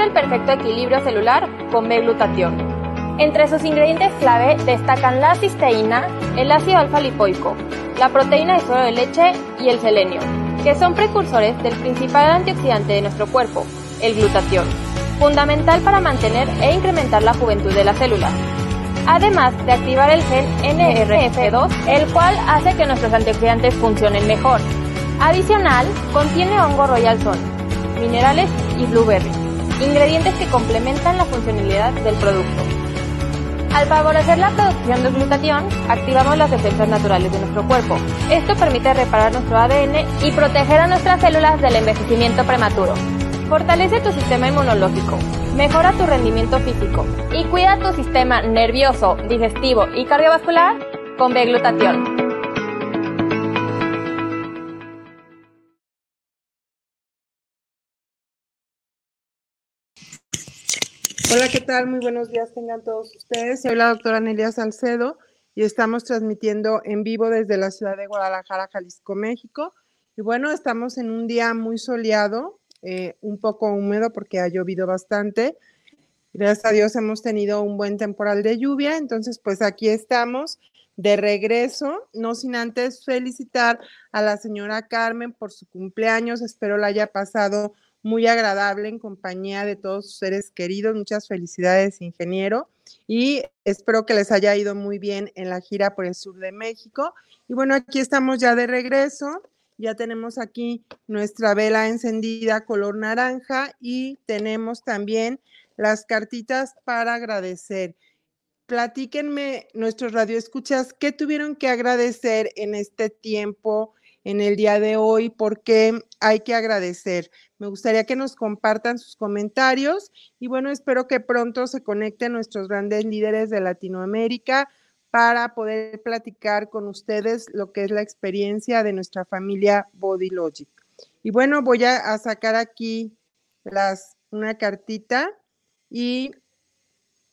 el perfecto equilibrio celular con B-glutatión. Entre sus ingredientes clave destacan la cisteína, el ácido alfa-lipoico, la proteína de suero de leche y el selenio, que son precursores del principal antioxidante de nuestro cuerpo, el glutatión, fundamental para mantener e incrementar la juventud de las células. Además de activar el gen NRF2, el cual hace que nuestros antioxidantes funcionen mejor. Adicional, contiene hongo royal son, minerales y blueberry, ingredientes que complementan la funcionalidad del producto. Al favorecer la producción de glutatión, activamos las defensas naturales de nuestro cuerpo. Esto permite reparar nuestro ADN y proteger a nuestras células del envejecimiento prematuro. Fortalece tu sistema inmunológico, mejora tu rendimiento físico y cuida tu sistema nervioso, digestivo y cardiovascular con B-glutatión. Hola, ¿qué tal? Muy buenos días tengan todos ustedes. Soy la doctora Nelia Salcedo y estamos transmitiendo en vivo desde la ciudad de Guadalajara, Jalisco, México. Y bueno, estamos en un día muy soleado, eh, un poco húmedo porque ha llovido bastante. Gracias a Dios hemos tenido un buen temporal de lluvia, entonces pues aquí estamos de regreso, no sin antes felicitar a la señora Carmen por su cumpleaños, espero la haya pasado muy agradable en compañía de todos sus seres queridos. Muchas felicidades, ingeniero. Y espero que les haya ido muy bien en la gira por el sur de México. Y bueno, aquí estamos ya de regreso. Ya tenemos aquí nuestra vela encendida color naranja y tenemos también las cartitas para agradecer. Platíquenme, nuestros radioescuchas, ¿qué tuvieron que agradecer en este tiempo? En el día de hoy, porque hay que agradecer. Me gustaría que nos compartan sus comentarios y bueno, espero que pronto se conecten nuestros grandes líderes de Latinoamérica para poder platicar con ustedes lo que es la experiencia de nuestra familia Body Logic. Y bueno, voy a, sacar aquí una cartita y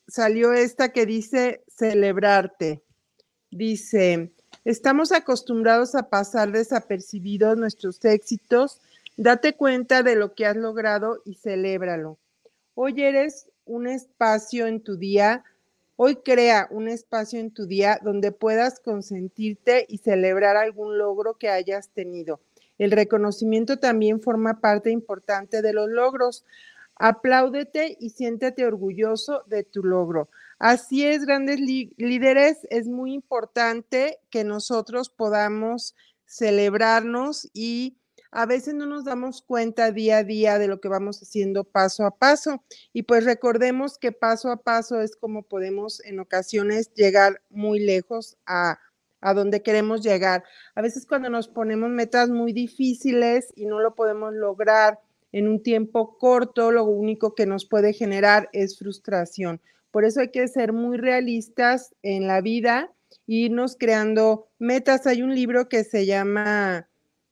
salió esta que dice celebrarte. Dice, Estamos acostumbrados a pasar desapercibidos nuestros éxitos. Date cuenta de lo que has logrado y celébralo. Hoy eres un espacio en tu día, hoy crea un espacio en tu día donde puedas consentirte y celebrar algún logro que hayas tenido. El reconocimiento también forma parte importante de los logros. Apláudete y siéntete orgulloso de tu logro. Así es, grandes líderes, es muy importante que nosotros podamos celebrarnos y a veces no nos damos cuenta día a día de lo que vamos haciendo paso a paso. Y pues recordemos que paso a paso es como podemos en ocasiones llegar muy lejos a, a donde queremos llegar. A veces cuando nos ponemos metas muy difíciles y no lo podemos lograr en un tiempo corto, lo único que nos puede generar es frustración. Por eso hay que ser muy realistas en la vida e irnos creando metas. Hay un libro que se llama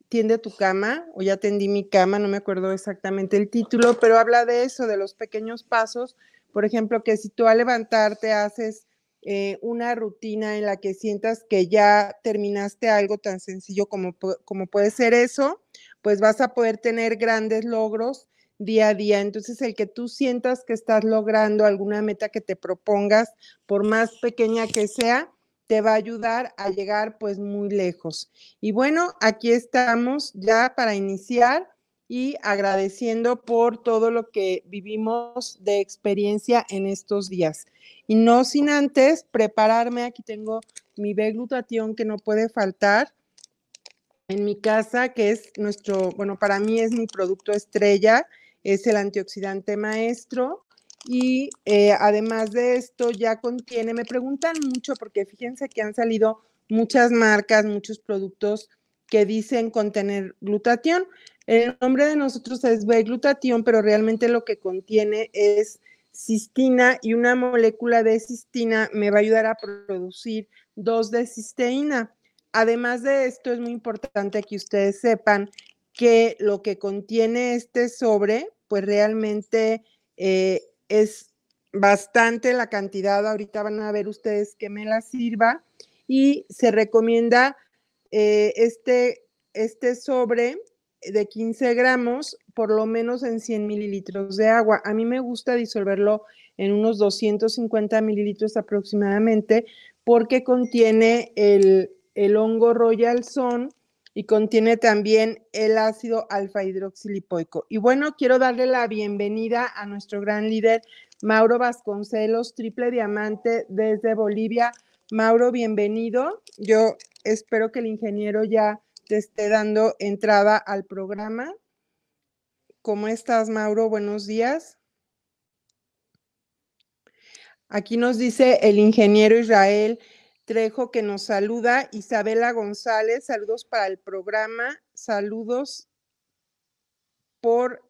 Tiende tu cama o ya tendí mi cama, no me acuerdo exactamente el título, pero habla de eso, de los pequeños pasos. Por ejemplo, que si tú al levantarte haces eh, una rutina en la que sientas que ya terminaste algo tan sencillo como, como puede ser eso, pues vas a poder tener grandes logros día a día. Entonces, el que tú sientas que estás logrando alguna meta que te propongas, por más pequeña que sea, te va a ayudar a llegar pues muy lejos. Y bueno, aquí estamos ya para iniciar y agradeciendo por todo lo que vivimos de experiencia en estos días. Y no sin antes prepararme, aquí tengo mi B-glutatión que no puede faltar en mi casa, que es nuestro, bueno, para mí es mi producto estrella es el antioxidante maestro y eh, además de esto ya contiene, me preguntan mucho porque fíjense que han salido muchas marcas, muchos productos que dicen contener glutatión. El nombre de nosotros es B-glutatión, pero realmente lo que contiene es cistina y una molécula de cistina me va a ayudar a producir dos de cisteína. Además de esto, es muy importante que ustedes sepan que lo que contiene este sobre pues realmente eh, es bastante la cantidad. Ahorita van a ver ustedes que me la sirva y se recomienda eh, este, este sobre de 15 gramos, por lo menos en 100 mililitros de agua. A mí me gusta disolverlo en unos 250 mililitros aproximadamente porque contiene el, el hongo Royal Son y contiene también el ácido alfa hidroxilipoico. Y bueno, quiero darle la bienvenida a nuestro gran líder, Mauro Vasconcelos, triple diamante desde Bolivia. Mauro, bienvenido. Yo espero que el ingeniero ya te esté dando entrada al programa. ¿Cómo estás, Mauro? Buenos días. Aquí nos dice el ingeniero Israel Trejo que nos saluda. Isabela González, saludos para el programa. Saludos por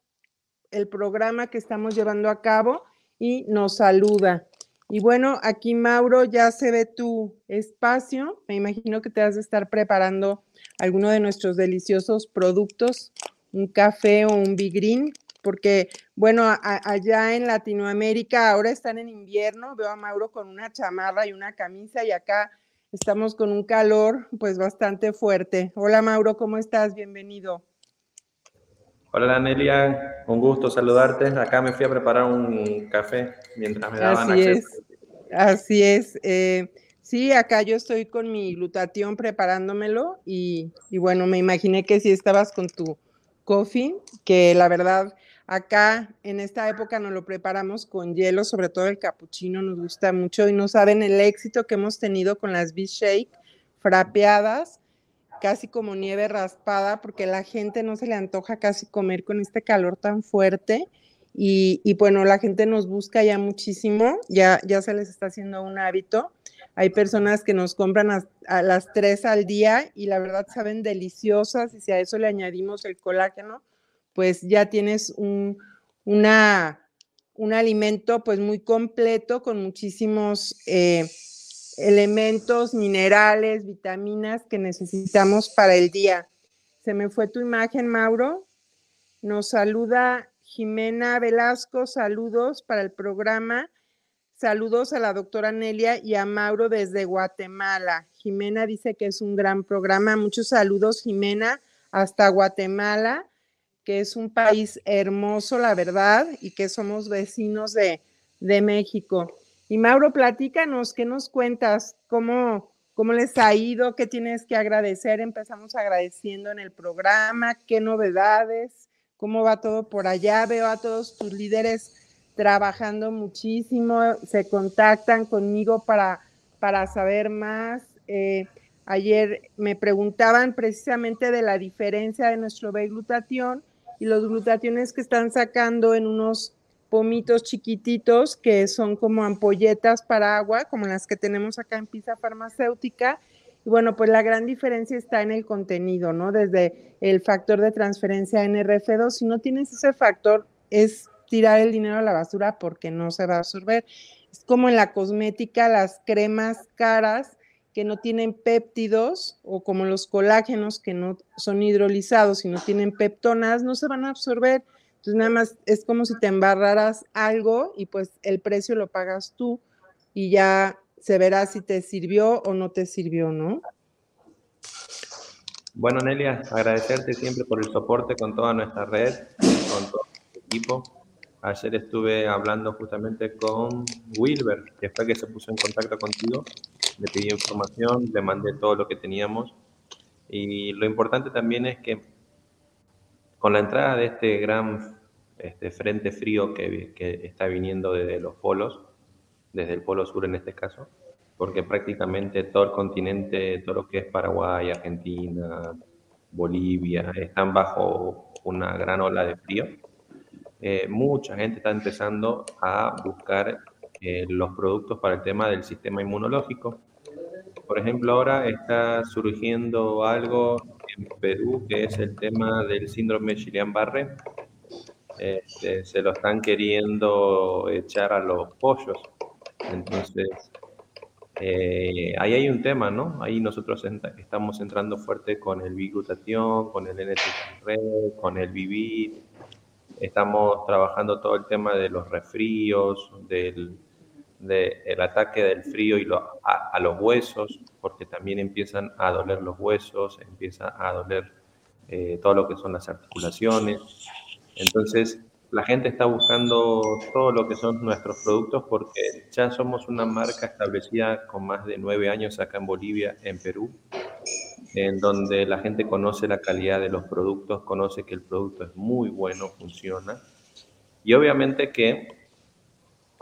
el programa que estamos llevando a cabo y nos saluda. Y bueno, aquí Mauro, ya se ve tu espacio. Me imagino que te vas a estar preparando alguno de nuestros deliciosos productos, un café o un bigrín, porque bueno, allá en Latinoamérica ahora están en invierno, veo a Mauro con una chamarra y una camisa y acá estamos con un calor pues bastante fuerte. Hola Mauro, ¿cómo estás? Bienvenido. Hola Nelia, un gusto saludarte. Acá me fui a preparar un café mientras me daban así Es, así es. Eh, sí, acá yo estoy con mi glutatión preparándomelo y, y bueno, me imaginé que si estabas con tu coffee, que la verdad acá en esta época nos lo preparamos con hielo, sobre todo el capuchino nos gusta mucho y no saben el éxito que hemos tenido con las B-Shake frapeadas casi como nieve raspada, porque la gente no se le antoja casi comer con este calor tan fuerte. Y, bueno, la gente nos busca ya muchísimo, ya, ya se les está haciendo un hábito. Hay personas que nos compran a, las tres al día y la verdad saben deliciosas y si a eso le añadimos el colágeno, pues ya tienes un, un alimento pues muy completo con muchísimos eh, elementos, minerales, vitaminas que necesitamos para el día. Se me fue tu imagen, Mauro. Nos saluda Jimena Velasco, saludos para el programa. Saludos a la doctora Nelia y a Mauro desde Guatemala. Jimena dice que es un gran programa. Muchos saludos, Jimena, hasta Guatemala, que es un país hermoso, la verdad, y que somos vecinos de, de México. Y Mauro, platícanos, ¿qué nos cuentas? ¿Cómo, ¿Cómo les ha ido? ¿Qué tienes que agradecer? Empezamos agradeciendo en el programa, ¿qué novedades? ¿Cómo va todo por allá? Veo a todos tus líderes trabajando muchísimo, se contactan conmigo para, para saber más. Eh, ayer me preguntaban precisamente de la diferencia de nuestro B-glutatión y los glutationes que están sacando en unos pomitos chiquititos que son como ampolletas para agua, como las que tenemos acá en Pisa Farmacéutica. Y bueno, pues la gran diferencia está en el contenido, ¿no? Desde el factor de transferencia NRF2, si no tienes ese factor, es tirar el dinero a la basura porque no se va a absorber. Es como en la cosmética, las cremas caras que no tienen péptidos o como los colágenos que no son hidrolizados y no tienen peptonas, no se van a absorber. Entonces nada más es como si te embarraras algo y pues el precio lo pagas tú y ya se verá si te sirvió o no te sirvió, ¿no? Bueno, Nelia, agradecerte siempre por el soporte con toda nuestra red, con todo el equipo. Ayer estuve hablando justamente con Wilber, que fue que se puso en contacto contigo. Le pedí información, le mandé todo lo que teníamos. Y lo importante también es que con la entrada de este gran este frente frío que, que, está viniendo desde los polos, desde el polo sur en este caso, porque prácticamente todo el continente, todo lo que es Paraguay, Argentina, Bolivia, están bajo una gran ola de frío. Eh, mucha gente está empezando a buscar eh, los productos para el tema del sistema inmunológico. Por ejemplo, ahora está surgiendo algo en Perú que es el tema del síndrome Guillain-Barré, este, se lo están queriendo echar a los pollos. Entonces, eh, ahí hay un tema, ¿no? Ahí nosotros estamos entrando fuerte con el biglutatión, con el NT con el Vivit. Estamos trabajando todo el tema de los resfríos, del el ataque del frío y a, los huesos, porque también empiezan a doler los huesos, empieza a doler eh, todo lo que son las articulaciones. Entonces, la gente está buscando todo lo que son nuestros productos porque ya somos una marca establecida con más de nueve años acá en Bolivia, en Perú, en donde la gente conoce la calidad de los productos, conoce que el producto es muy bueno, funciona. Y obviamente que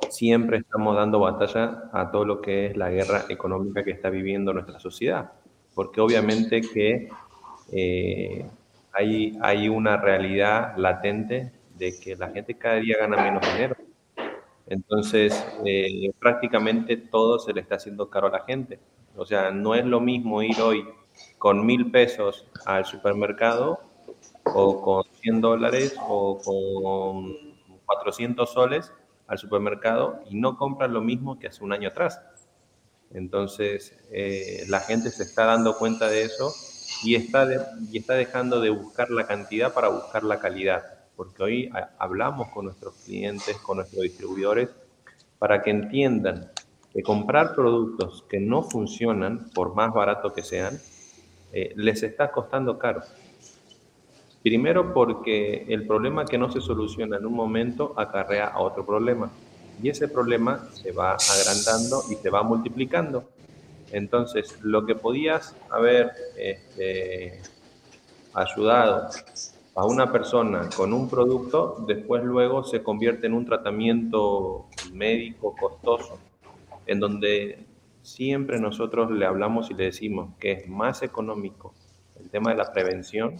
siempre estamos dando batalla a todo lo que es la guerra económica que está viviendo nuestra sociedad, porque obviamente que eh, hay, hay una realidad latente de que la gente cada día gana menos dinero. Entonces, eh, prácticamente todo se le está haciendo caro a la gente. O sea, no es lo mismo ir hoy con mil pesos al supermercado o con 100 dólares o con 400 soles al supermercado y no compran lo mismo que hace un año atrás. Entonces, eh, la gente se está dando cuenta de eso y está, y está dejando de buscar la cantidad para buscar la calidad, porque hoy hablamos con nuestros clientes, con nuestros distribuidores, para que entiendan que comprar productos que no funcionan, por más barato que sean, eh, les está costando caro. Primero porque el problema que no se soluciona en un momento acarrea a otro problema y ese problema se va agrandando y se va multiplicando. Entonces, lo que podías haber este, ayudado a una persona con un producto, después luego se convierte en un tratamiento médico costoso, en donde siempre nosotros le hablamos y le decimos que es más económico el tema de la prevención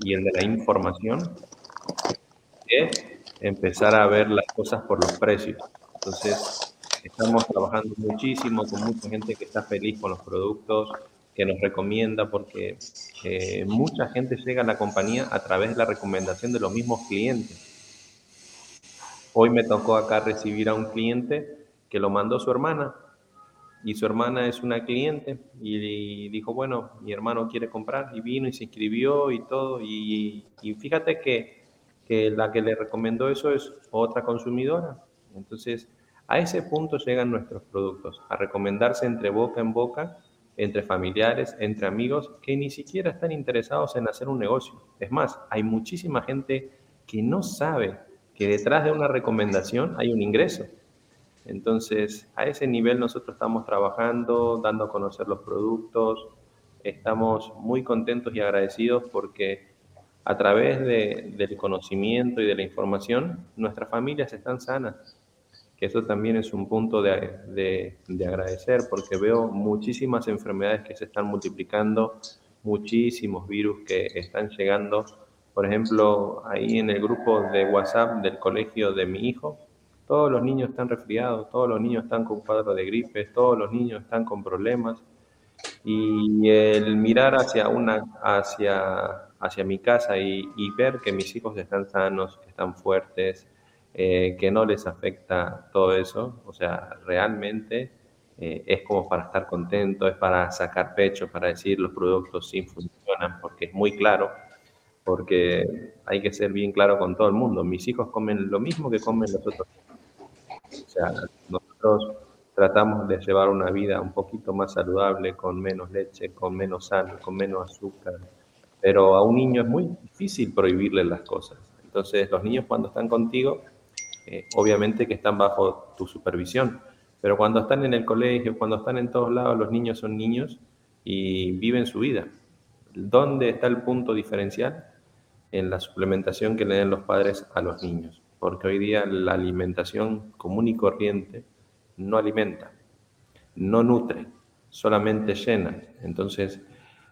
y el de la información es empezar a ver las cosas por los precios. Entonces, estamos trabajando muchísimo con mucha gente que está feliz con los productos, que nos recomienda, porque eh, mucha gente llega a la compañía a través de la recomendación de los mismos clientes. Hoy me tocó acá recibir a un cliente que lo mandó su hermana y su hermana es una cliente y dijo, bueno, mi hermano quiere comprar y vino y se inscribió y todo. Y, fíjate que, que, la que le recomendó eso es otra consumidora. Entonces, a ese punto llegan nuestros productos, a recomendarse entre boca en boca, entre familiares, entre amigos, que ni siquiera están interesados en hacer un negocio. Es más, hay muchísima gente que no sabe que detrás de una recomendación hay un ingreso. Entonces, a ese nivel nosotros estamos trabajando, dando a conocer los productos, estamos muy contentos y agradecidos porque a través del conocimiento y de la información, nuestras familias están sanas, que eso también es un punto de, de agradecer porque veo muchísimas enfermedades que se están multiplicando, muchísimos virus que están llegando. Por ejemplo, ahí en el grupo de WhatsApp del colegio de mi hijo, todos los niños están resfriados, todos los niños están con cuadro de gripe, todos los niños están con problemas. Y el mirar hacia, hacia, hacia mi casa y, ver que mis hijos están sanos, que están fuertes, eh, que no les afecta todo eso, o sea, realmente eh, es como para estar contento, es para sacar pecho, para decir los productos sí funcionan, porque es muy claro, porque hay que ser bien claro con todo el mundo. Mis hijos comen lo mismo que comen los otros sea, nosotros tratamos de llevar una vida un poquito más saludable, con menos leche, con menos sal, con menos azúcar, pero a un niño es muy difícil prohibirle las cosas. Entonces, los niños cuando están contigo, eh, obviamente que están bajo tu supervisión, pero cuando están en el colegio, cuando están en todos lados, los niños son niños y viven su vida. ¿Dónde está el punto diferencial? En la suplementación que le den los padres a los niños porque hoy día la alimentación común y corriente no alimenta, no nutre, solamente llena. Entonces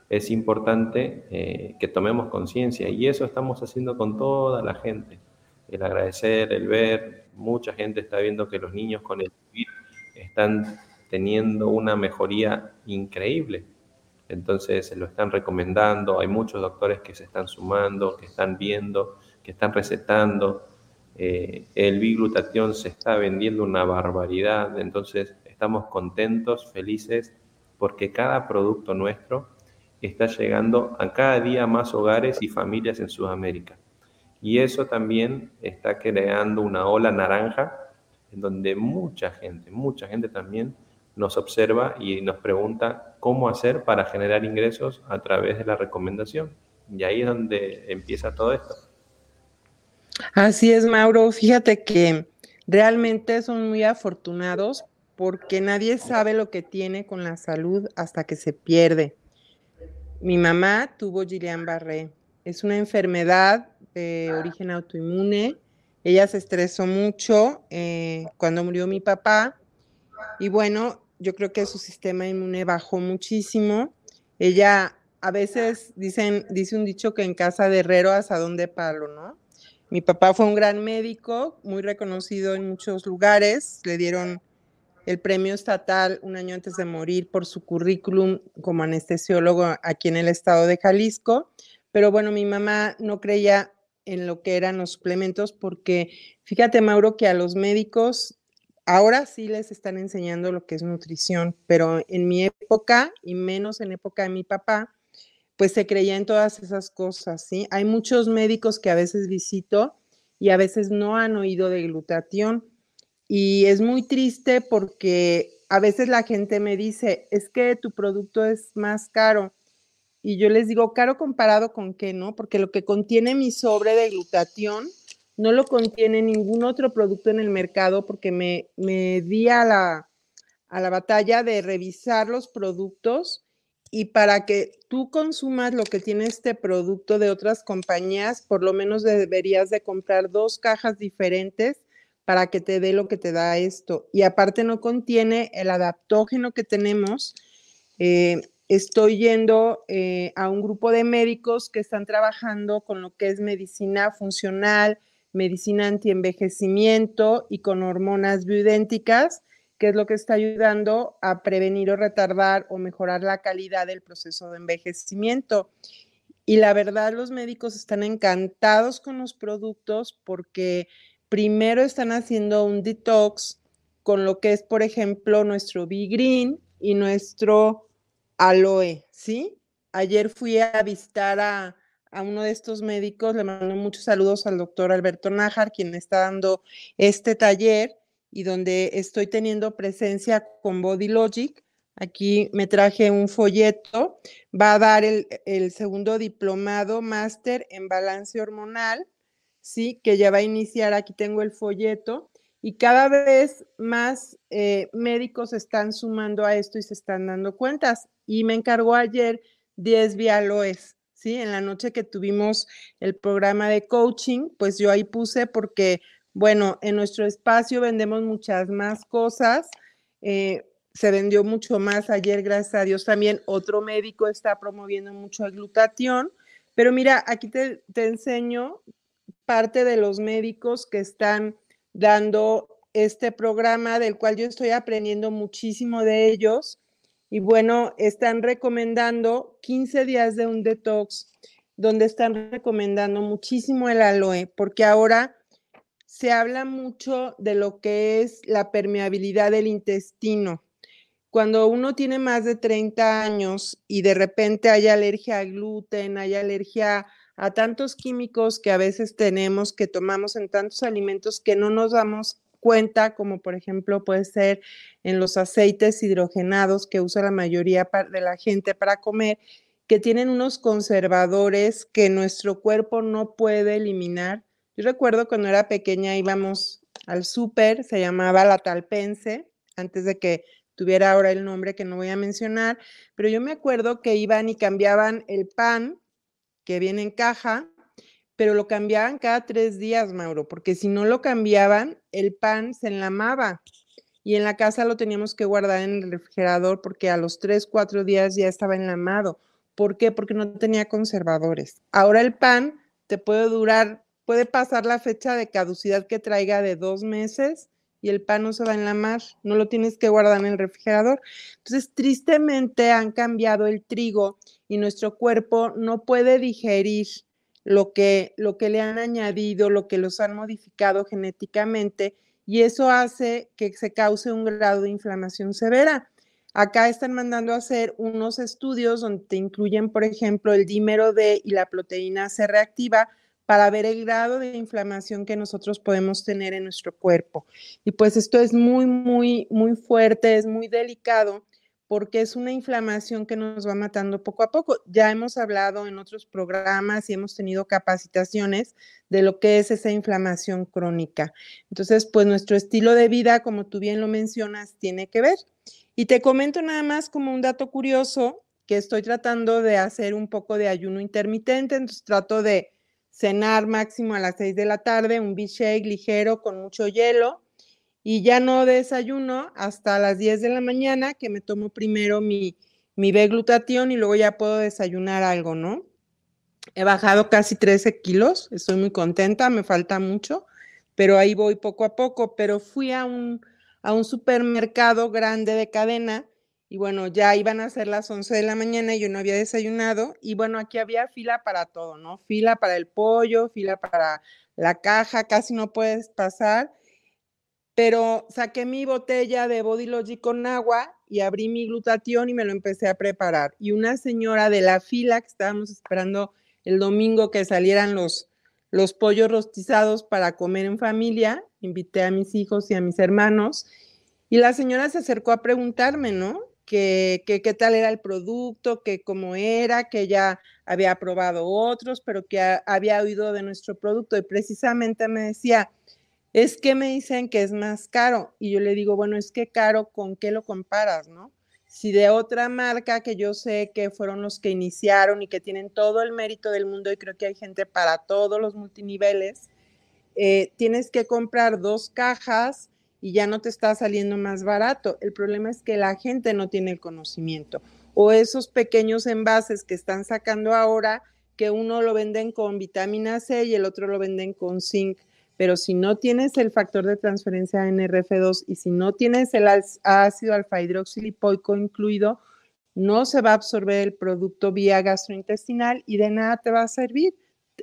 es importante eh, que tomemos conciencia y eso estamos haciendo con toda la gente. El agradecer, el ver, mucha gente está viendo que los niños con el COVID están teniendo una mejoría increíble. Entonces se lo están recomendando, hay muchos doctores que se están sumando, que están viendo, que están recetando. Eh, el biglutatión se está vendiendo una barbaridad, entonces estamos contentos, felices, porque cada producto nuestro está llegando a cada día más hogares y familias en Sudamérica. Y eso también está creando una ola naranja en donde mucha gente, mucha gente también nos observa y nos pregunta cómo hacer para generar ingresos a través de la recomendación. Y ahí es donde empieza todo esto. Así es, Mauro. Fíjate que realmente son muy afortunados porque nadie sabe lo que tiene con la salud hasta que se pierde. Mi mamá tuvo Guillain-Barré. Es una enfermedad de origen autoinmune. Ella se estresó mucho eh, cuando murió mi papá y bueno, yo creo que su sistema inmune bajó muchísimo. Ella a veces dicen, dice un dicho que en casa de herrero asadón de palo, ¿no? Mi papá fue un gran médico, muy reconocido en muchos lugares. Le dieron el premio estatal un año antes de morir por su currículum como anestesiólogo aquí en el estado de Jalisco. Pero bueno, mi mamá no creía en lo que eran los suplementos porque fíjate, Mauro, que a los médicos ahora sí les están enseñando lo que es nutrición, pero en mi época y menos en época de mi papá, pues se creía en todas esas cosas, ¿sí? Hay muchos médicos que a veces visito y a veces no han oído de glutatión y es muy triste porque a veces la gente me dice, es que tu producto es más caro. Y yo les digo, caro comparado con qué, ¿no? Porque lo que contiene mi sobre de glutatión no lo contiene ningún otro producto en el mercado porque me, me di a la, a la batalla de revisar los productos y para que tú consumas lo que tiene este producto de otras compañías, por lo menos deberías de comprar dos cajas diferentes para que te dé lo que te da esto. Y aparte no contiene el adaptógeno que tenemos. Eh, estoy yendo eh, a un grupo de médicos que están trabajando con lo que es medicina funcional, medicina antienvejecimiento y con hormonas bioidénticas, que es lo que está ayudando a prevenir o retardar o mejorar la calidad del proceso de envejecimiento. Y la verdad, los médicos están encantados con los productos porque primero están haciendo un detox con lo que es, por ejemplo, nuestro B-Green y nuestro aloe, ¿sí? Ayer fui a visitar a, a uno de estos médicos, le mando muchos saludos al doctor Alberto Nájar, quien está dando este taller y donde estoy teniendo presencia con Body Logic. Aquí me traje un folleto, va a dar el, segundo diplomado máster en balance hormonal, sí, que ya va a iniciar, aquí tengo el folleto, y cada vez más eh, médicos están sumando a esto y se están dando cuentas. Y me encargó ayer 10 Vialoes. ¿sí? En la noche que tuvimos el programa de coaching, pues yo ahí puse porque, bueno, en nuestro espacio vendemos muchas más cosas. Eh, se vendió mucho más ayer, gracias a Dios. También otro médico está promoviendo mucho el glutatión. Pero mira, aquí te, te enseño parte de los médicos que están dando este programa, del cual yo estoy aprendiendo muchísimo de ellos. Y bueno, están recomendando 15 días de un detox, donde están recomendando muchísimo el aloe, porque ahora se habla mucho de lo que es la permeabilidad del intestino. Cuando uno tiene más de 30 años y de repente hay alergia al gluten, hay alergia a tantos químicos que a veces tenemos, que tomamos en tantos alimentos que no nos damos cuenta, como por ejemplo puede ser en los aceites hidrogenados que usa la mayoría de la gente para comer, que tienen unos conservadores que nuestro cuerpo no puede eliminar. Yo recuerdo cuando era pequeña íbamos al súper, se llamaba la talpense, antes de que tuviera ahora el nombre que no voy a mencionar, pero yo me acuerdo que iban y cambiaban el pan que viene en caja pero lo cambiaban cada tres días, Mauro, porque si no lo cambiaban, el pan se enlamaba y en la casa lo teníamos que guardar en el refrigerador porque a los tres, cuatro días ya estaba enlamado. ¿Por qué? Porque no tenía conservadores. Ahora el pan te puede durar, puede pasar la fecha de caducidad que traiga de dos meses y el pan no se va a enlamar, no lo tienes que guardar en el refrigerador. Entonces, tristemente han cambiado el trigo y nuestro cuerpo no puede digerir lo que, lo que le han añadido, lo que los han modificado genéticamente, y eso hace que se cause un grado de inflamación severa. Acá están mandando a hacer unos estudios donde te incluyen, por ejemplo, el dímero D y la proteína C reactiva para ver el grado de inflamación que nosotros podemos tener en nuestro cuerpo. Y pues esto es muy, muy, muy fuerte, es muy delicado, porque es una inflamación que nos va matando poco a poco. Ya hemos hablado en otros programas y hemos tenido capacitaciones de lo que es esa inflamación crónica. Entonces, pues nuestro estilo de vida, como tú bien lo mencionas, tiene que ver. Y te comento nada más como un dato curioso que estoy tratando de hacer un poco de ayuno intermitente, entonces trato de cenar máximo a las 6 de la tarde, un b-shake ligero con mucho hielo y ya no desayuno hasta las 10 de la mañana, que me tomo primero mi, mi B-glutatión y luego ya puedo desayunar algo, ¿no? He bajado casi 13 kilos, estoy muy contenta, me falta mucho, pero ahí voy poco a poco, pero fui a un, a un supermercado grande de cadena y bueno, ya iban a ser las 11 de la mañana y yo no había desayunado y bueno, aquí había fila para todo, ¿no? Fila para el pollo, fila para la caja, casi no puedes pasar pero saqué mi botella de Body Logic con agua y abrí mi glutatión y me lo empecé a preparar. Y una señora de la fila que estábamos esperando el domingo que salieran los, los pollos rostizados para comer en familia, invité a mis hijos y a mis hermanos, y la señora se acercó a preguntarme, ¿no? Que, qué tal era el producto, que cómo era, que ella había probado otros, pero que había oído de nuestro producto. Y precisamente me decía, es que me dicen que es más caro. Y yo le digo, bueno, es que caro, ¿con qué lo comparas, no? Si de otra marca que yo sé que fueron los que iniciaron y que tienen todo el mérito del mundo, y creo que hay gente para todos los multiniveles, eh, tienes que comprar dos cajas y ya no te está saliendo más barato. El problema es que la gente no tiene el conocimiento. O esos pequeños envases que están sacando ahora, que uno lo venden con vitamina C y el otro lo venden con zinc pero si no tienes el factor de transferencia NRF2 y si no tienes el ácido alfa hidroxilipoico incluido, no se va a absorber el producto vía gastrointestinal y de nada te va a servir.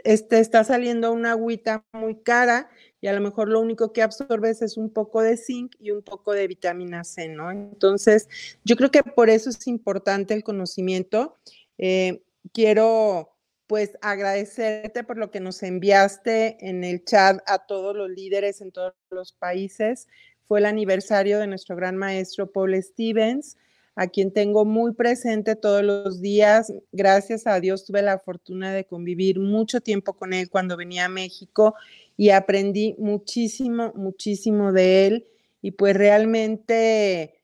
Este está saliendo una agüita muy cara y a lo mejor lo único que absorbes es un poco de zinc y un poco de vitamina C, ¿no? Entonces, yo creo que por eso es importante el conocimiento. Eh, quiero pues agradecerte por lo que nos enviaste en el chat a todos los líderes en todos los países. Fue el aniversario de nuestro gran maestro Paul Stevens, a quien tengo muy presente todos los días. Gracias a Dios tuve la fortuna de convivir mucho tiempo con él cuando venía a México y aprendí muchísimo, muchísimo de él. Y pues realmente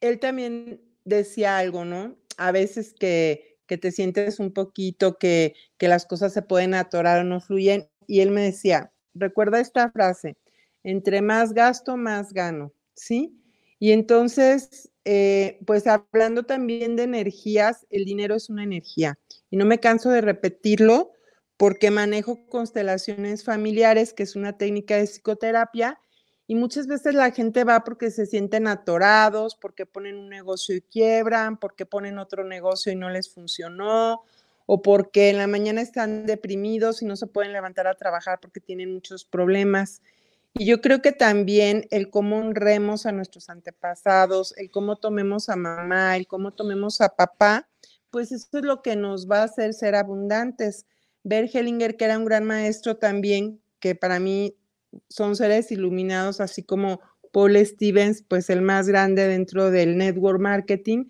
él también decía algo, ¿no? A veces que que te sientes un poquito, que, que las cosas se pueden atorar o no fluyen. Y él me decía, recuerda esta frase, entre más gasto, más gano, ¿sí? Y entonces, eh, pues hablando también de energías, el dinero es una energía. Y no me canso de repetirlo porque manejo constelaciones familiares, que es una técnica de psicoterapia, y muchas veces la gente va porque se sienten atorados, porque ponen un negocio y quiebran, porque ponen otro negocio y no les funcionó, o porque en la mañana están deprimidos y no se pueden levantar a trabajar porque tienen muchos problemas. Y yo creo que también el cómo honremos a nuestros antepasados, el cómo tomemos a mamá, el cómo tomemos a papá, pues eso es lo que nos va a hacer ser abundantes. Ver Hellinger, que era un gran maestro también, que para mí son seres iluminados, así como Paul Stevens, pues el más grande dentro del network marketing,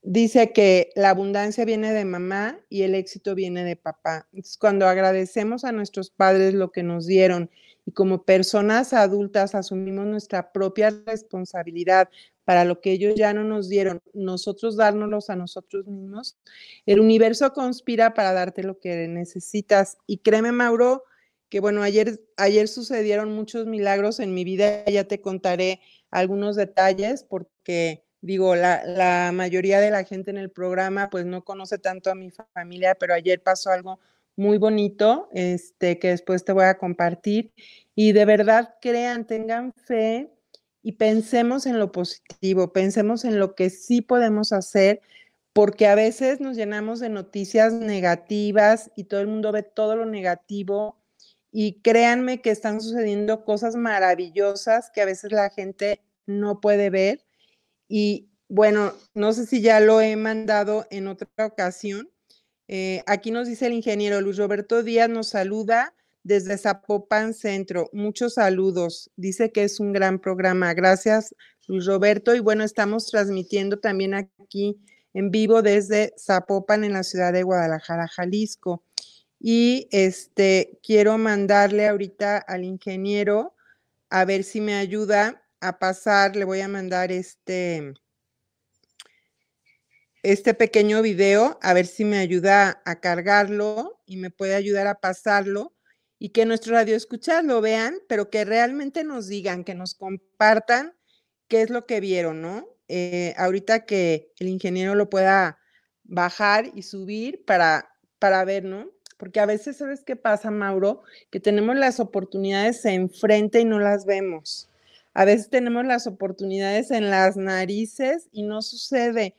dice que la abundancia viene de mamá y el éxito viene de papá. Entonces, cuando agradecemos a nuestros padres lo que nos dieron y como personas adultas asumimos nuestra propia responsabilidad para lo que ellos ya no nos dieron, nosotros dárnoslos a nosotros mismos, el universo conspira para darte lo que necesitas. Y créeme, Mauro, que bueno, ayer, ayer sucedieron muchos milagros en mi vida, ya te contaré algunos detalles porque digo, la, la, mayoría de la gente en el programa pues no conoce tanto a mi familia, pero ayer pasó algo muy bonito, este, que después te voy a compartir. Y de verdad crean, tengan fe y pensemos en lo positivo, pensemos en lo que sí podemos hacer, porque a veces nos llenamos de noticias negativas y todo el mundo ve todo lo negativo y créanme que están sucediendo cosas maravillosas que a veces la gente no puede ver. Y bueno, no sé si ya lo he mandado en otra ocasión. Eh, aquí nos dice el ingeniero Luis Roberto Díaz, nos saluda. Desde Zapopan Centro. Muchos saludos. Dice que es un gran programa. Gracias, Luis Roberto. Y bueno, estamos transmitiendo también aquí en vivo desde Zapopan en la ciudad de Guadalajara, Jalisco. Y este quiero mandarle ahorita al ingeniero a ver si me ayuda a pasar, le voy a mandar este este pequeño video, a ver si me ayuda a cargarlo y me puede ayudar a pasarlo y que nuestro radio escuchas lo vean, pero que realmente nos digan, que nos compartan qué es lo que vieron, ¿no? Eh, ahorita que el ingeniero lo pueda bajar y subir para, para ver, ¿no? Porque a veces, ¿sabes qué pasa, Mauro? Que tenemos las oportunidades enfrente y no las vemos. A veces tenemos las oportunidades en las narices y no sucede.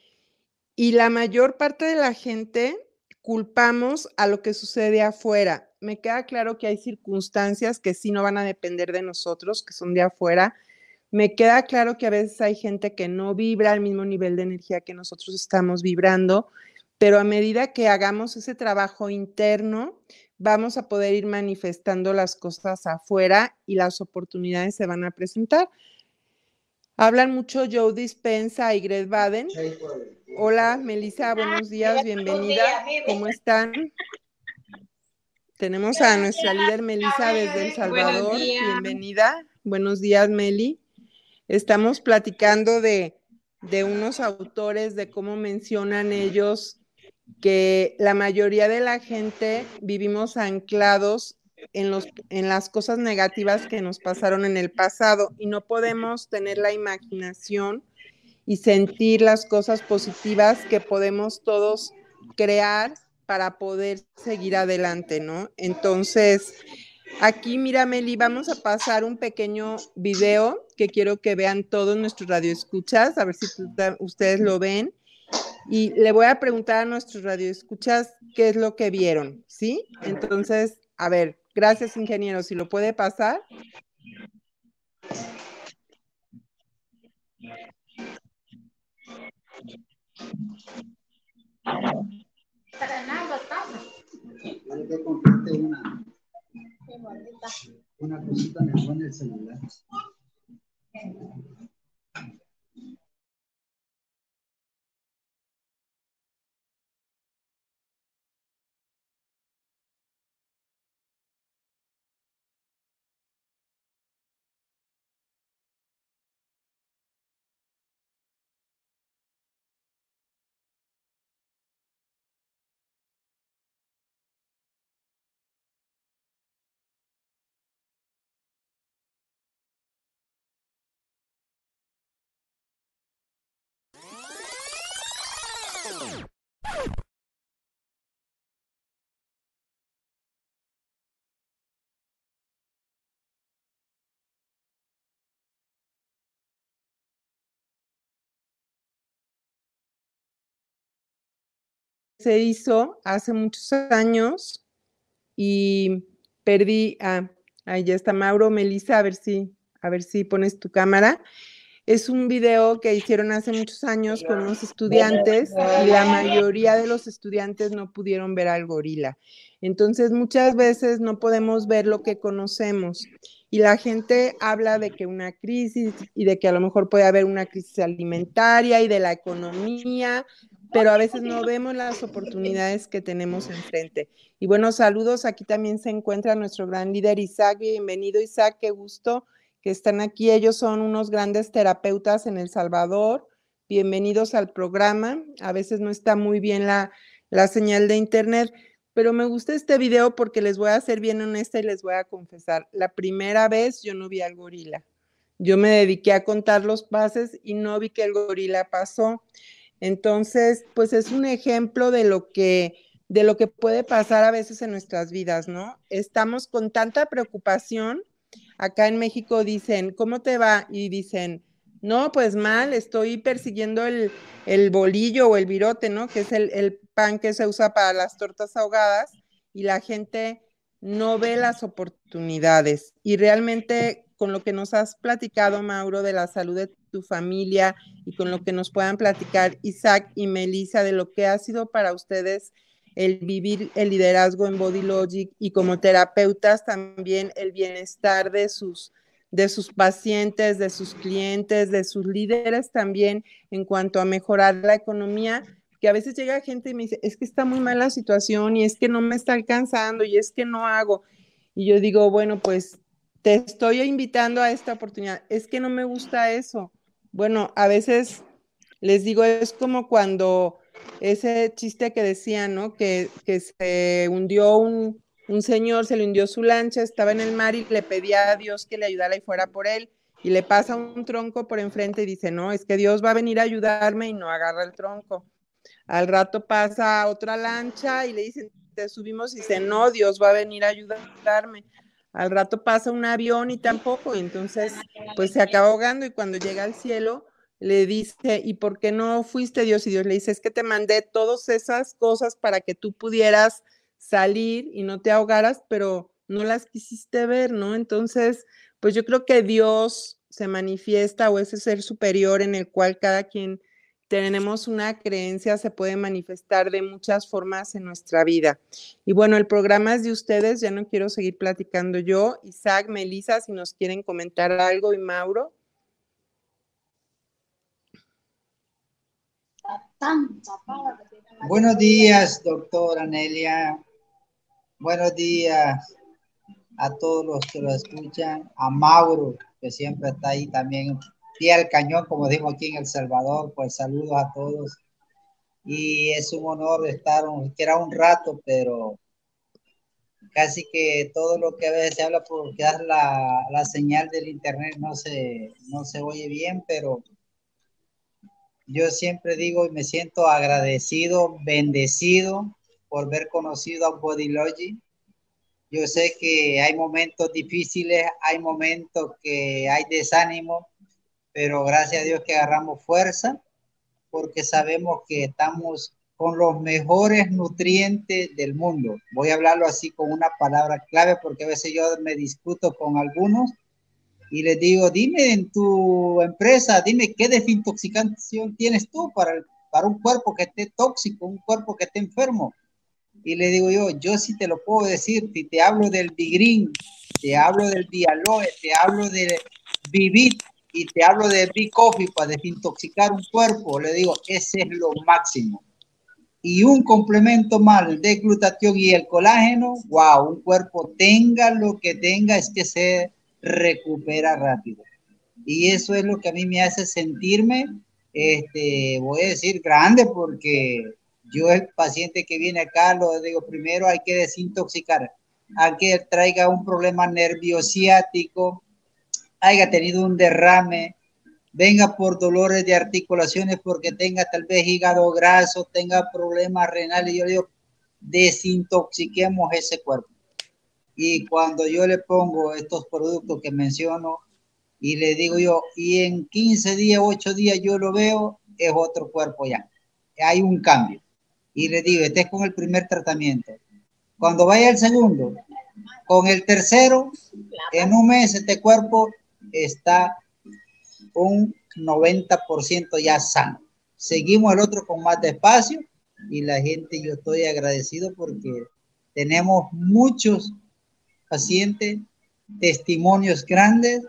Y la mayor parte de la gente culpamos a lo que sucede afuera me queda claro que hay circunstancias que sí no van a depender de nosotros, que son de afuera. Me queda claro que a veces hay gente que no vibra al mismo nivel de energía que nosotros estamos vibrando, pero a medida que hagamos ese trabajo interno, vamos a poder ir manifestando las cosas afuera y las oportunidades se van a presentar. Hablan mucho Joe Dispensa y Greg Baden. Hola, Melissa, buenos días, bienvenida. ¿Cómo están? Tenemos a nuestra líder Melissa desde El Salvador. Bienvenida. Buenos días, Meli. Estamos platicando de, de unos autores, de cómo mencionan ellos que la mayoría de la gente vivimos anclados en, los, en las cosas negativas que nos pasaron en el pasado y no podemos tener la imaginación y sentir las cosas positivas que podemos todos crear para poder seguir adelante, ¿no? Entonces, aquí, mira, Meli, vamos a pasar un pequeño video que quiero que vean todos nuestros radioescuchas, a ver si ustedes lo ven. Y le voy a preguntar a nuestros radioescuchas qué es lo que vieron, ¿sí? Entonces, a ver, gracias, ingeniero, si lo puede pasar. Para nada pasa. Una, una cosita mejor en el celular. Se hizo hace muchos años y perdí, ah, ahí ya está Mauro, Melissa, a ver si, a ver si pones tu cámara. Es un video que hicieron hace muchos años con unos estudiantes y la mayoría de los estudiantes no pudieron ver al gorila. Entonces, muchas veces no podemos ver lo que conocemos y la gente habla de que una crisis y de que a lo mejor puede haber una crisis alimentaria y de la economía, pero a veces no vemos las oportunidades que tenemos enfrente. Y bueno, saludos. Aquí también se encuentra nuestro gran líder Isaac. Bienvenido Isaac, qué gusto que están aquí. Ellos son unos grandes terapeutas en El Salvador. Bienvenidos al programa. A veces no está muy bien la, la señal de internet, pero me gusta este video porque les voy a ser bien honesta y les voy a confesar. La primera vez yo no vi al gorila. Yo me dediqué a contar los pases y no vi que el gorila pasó. Entonces, pues es un ejemplo de lo que de lo que puede pasar a veces en nuestras vidas, ¿no? Estamos con tanta preocupación acá en México dicen, ¿cómo te va? Y dicen, no, pues mal, estoy persiguiendo el, bolillo o el virote, ¿no? Que es el, el, pan que se usa para las tortas ahogadas y la gente no ve las oportunidades. Y realmente con lo que nos has platicado, Mauro, de la salud de tu familia y con lo que nos puedan platicar Isaac y Melissa de lo que ha sido para ustedes el vivir el liderazgo en Body Logic y como terapeutas también el bienestar de sus de sus pacientes, de sus clientes, de sus líderes también en cuanto a mejorar la economía, que a veces llega gente y me dice, es que está muy mala la situación y es que no me está alcanzando y es que no hago. Y yo digo, bueno, pues te estoy invitando a esta oportunidad. Es que no me gusta eso. Bueno, a veces les digo, es como cuando ese chiste que decían, ¿no? Que, se hundió un, un señor se le hundió su lancha, estaba en el mar y le pedía a Dios que le ayudara y fuera por él. Y le pasa un tronco por enfrente y dice, no, es que Dios va a venir a ayudarme y no agarra el tronco. Al rato pasa otra lancha y le dicen, te subimos y dice, no, Dios va a venir a ayudarme. Al rato pasa un avión y tampoco, entonces pues se acaba ahogando y cuando llega al cielo le dice, ¿y por qué no fuiste Dios? Y Dios le dice, es que te mandé todas esas cosas para que tú pudieras salir y no te ahogaras, pero no las quisiste ver, ¿no? Entonces, pues yo creo que Dios se manifiesta o ese ser superior en el cual cada quien tenemos una creencia se puede manifestar de muchas formas en nuestra vida. Y bueno, el programa es de ustedes, ya no quiero seguir platicando yo. Isaac, Melissa, si nos quieren comentar algo y Mauro. Buenos días, doctora Nelia. Buenos días a todos los que lo escuchan, a Mauro, que siempre está ahí también, pie al cañón, como digo aquí en El Salvador, pues saludos a todos. Y es un honor estar, que era un rato, pero casi que todo lo que a veces se habla por quedar la, la señal del internet no se, no se oye bien, pero yo siempre digo y me siento agradecido, bendecido por haber conocido a Bodylogy. Yo sé que hay momentos difíciles, hay momentos que hay desánimo, pero gracias a Dios que agarramos fuerza porque sabemos que estamos con los mejores nutrientes del mundo. Voy a hablarlo así con una palabra clave porque a veces yo me discuto con algunos y les digo, dime en tu empresa, dime qué desintoxicación tienes tú para, para un cuerpo que esté tóxico, un cuerpo que esté enfermo. Y le digo yo, yo sí te lo puedo decir, si te hablo del Bigrin, te hablo del Dialoe, te hablo de Vivit y te hablo de Big Coffee para desintoxicar un cuerpo, le digo, ese es lo máximo. Y un complemento mal de glutatión y el colágeno, wow, un cuerpo tenga lo que tenga, es que se recupera rápido. Y eso es lo que a mí me hace sentirme, este, voy a decir, grande porque yo el paciente que viene acá, lo digo, primero hay que desintoxicar, hay que traiga un problema nerviosiático, haya tenido un derrame, venga por dolores de articulaciones porque tenga tal vez hígado graso, tenga problemas renales, yo digo, desintoxiquemos ese cuerpo. Y cuando yo le pongo estos productos que menciono y le digo yo, y en 15 días, 8 días yo lo veo, es otro cuerpo ya. Hay un cambio y le digo, este es con el primer tratamiento. Cuando vaya el segundo, con el tercero, en un mes este cuerpo está un 90% ya sano. Seguimos el otro con más despacio y la gente, yo estoy agradecido porque tenemos muchos pacientes, testimonios grandes,